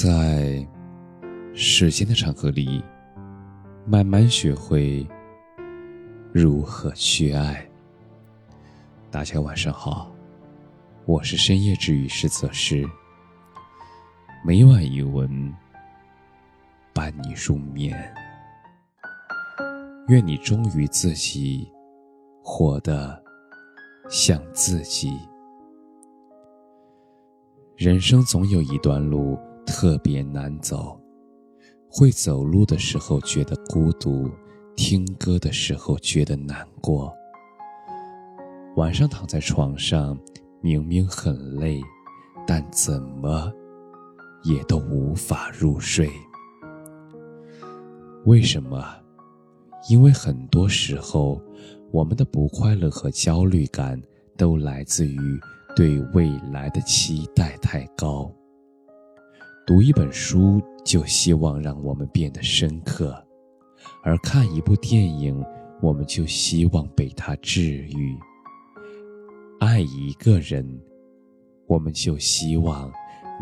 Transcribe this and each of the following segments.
在时间的长河里，慢慢学会如何去爱。大家晚上好，我是深夜治愈师泽师，每晚一文伴你入眠。愿你忠于自己，活得像自己。人生总有一段路。特别难走，会走路的时候觉得孤独，听歌的时候觉得难过。晚上躺在床上，明明很累，但怎么也都无法入睡。为什么？因为很多时候，我们的不快乐和焦虑感都来自于对未来的期待太高。读一本书就希望让我们变得深刻，而看一部电影，我们就希望被它治愈。爱一个人，我们就希望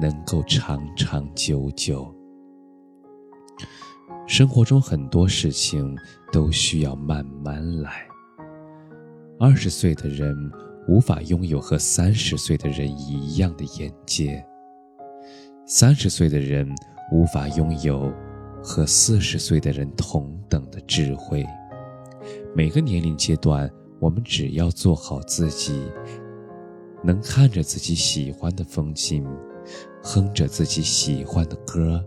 能够长长久久。生活中很多事情都需要慢慢来。二十岁的人无法拥有和三十岁的人一样的眼界。三十岁的人无法拥有和四十岁的人同等的智慧。每个年龄阶段，我们只要做好自己，能看着自己喜欢的风景，哼着自己喜欢的歌，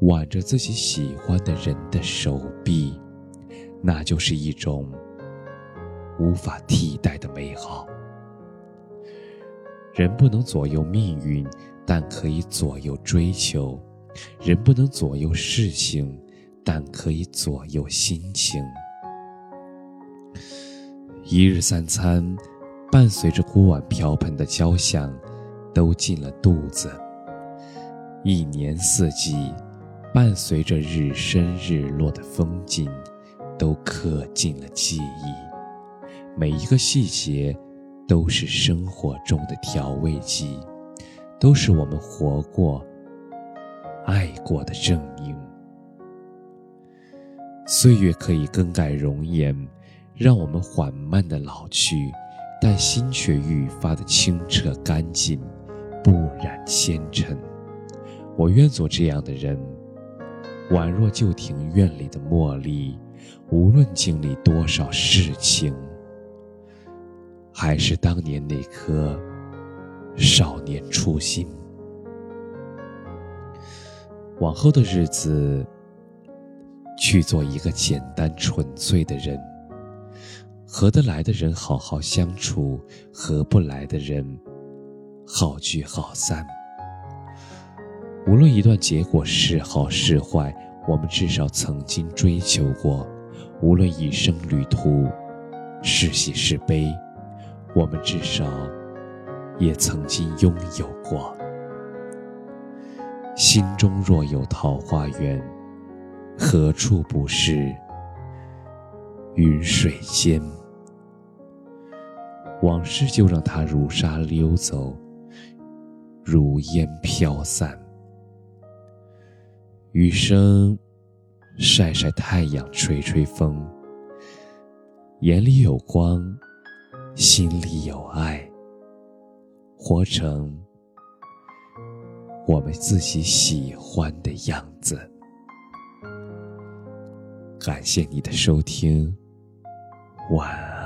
挽着自己喜欢的人的手臂，那就是一种无法替代的美好。人不能左右命运。但可以左右追求，人不能左右事情，但可以左右心情。一日三餐，伴随着锅碗瓢盆的交响，都进了肚子；一年四季，伴随着日升日落的风景，都刻进了记忆。每一个细节，都是生活中的调味剂。都是我们活过、爱过的证明。岁月可以更改容颜，让我们缓慢的老去，但心却愈发的清澈干净，不染纤尘。我愿做这样的人，宛若旧庭院里的茉莉，无论经历多少事情，还是当年那颗。初心，往后的日子，去做一个简单纯粹的人。合得来的人好好相处，合不来的人好聚好散。无论一段结果是好是坏，我们至少曾经追求过；无论一生旅途是喜是悲，我们至少。也曾经拥有过。心中若有桃花源，何处不是云水间？往事就让它如沙溜走，如烟飘散。余生，晒晒太阳，吹吹风，眼里有光，心里有爱。活成我们自己喜欢的样子。感谢你的收听，晚安。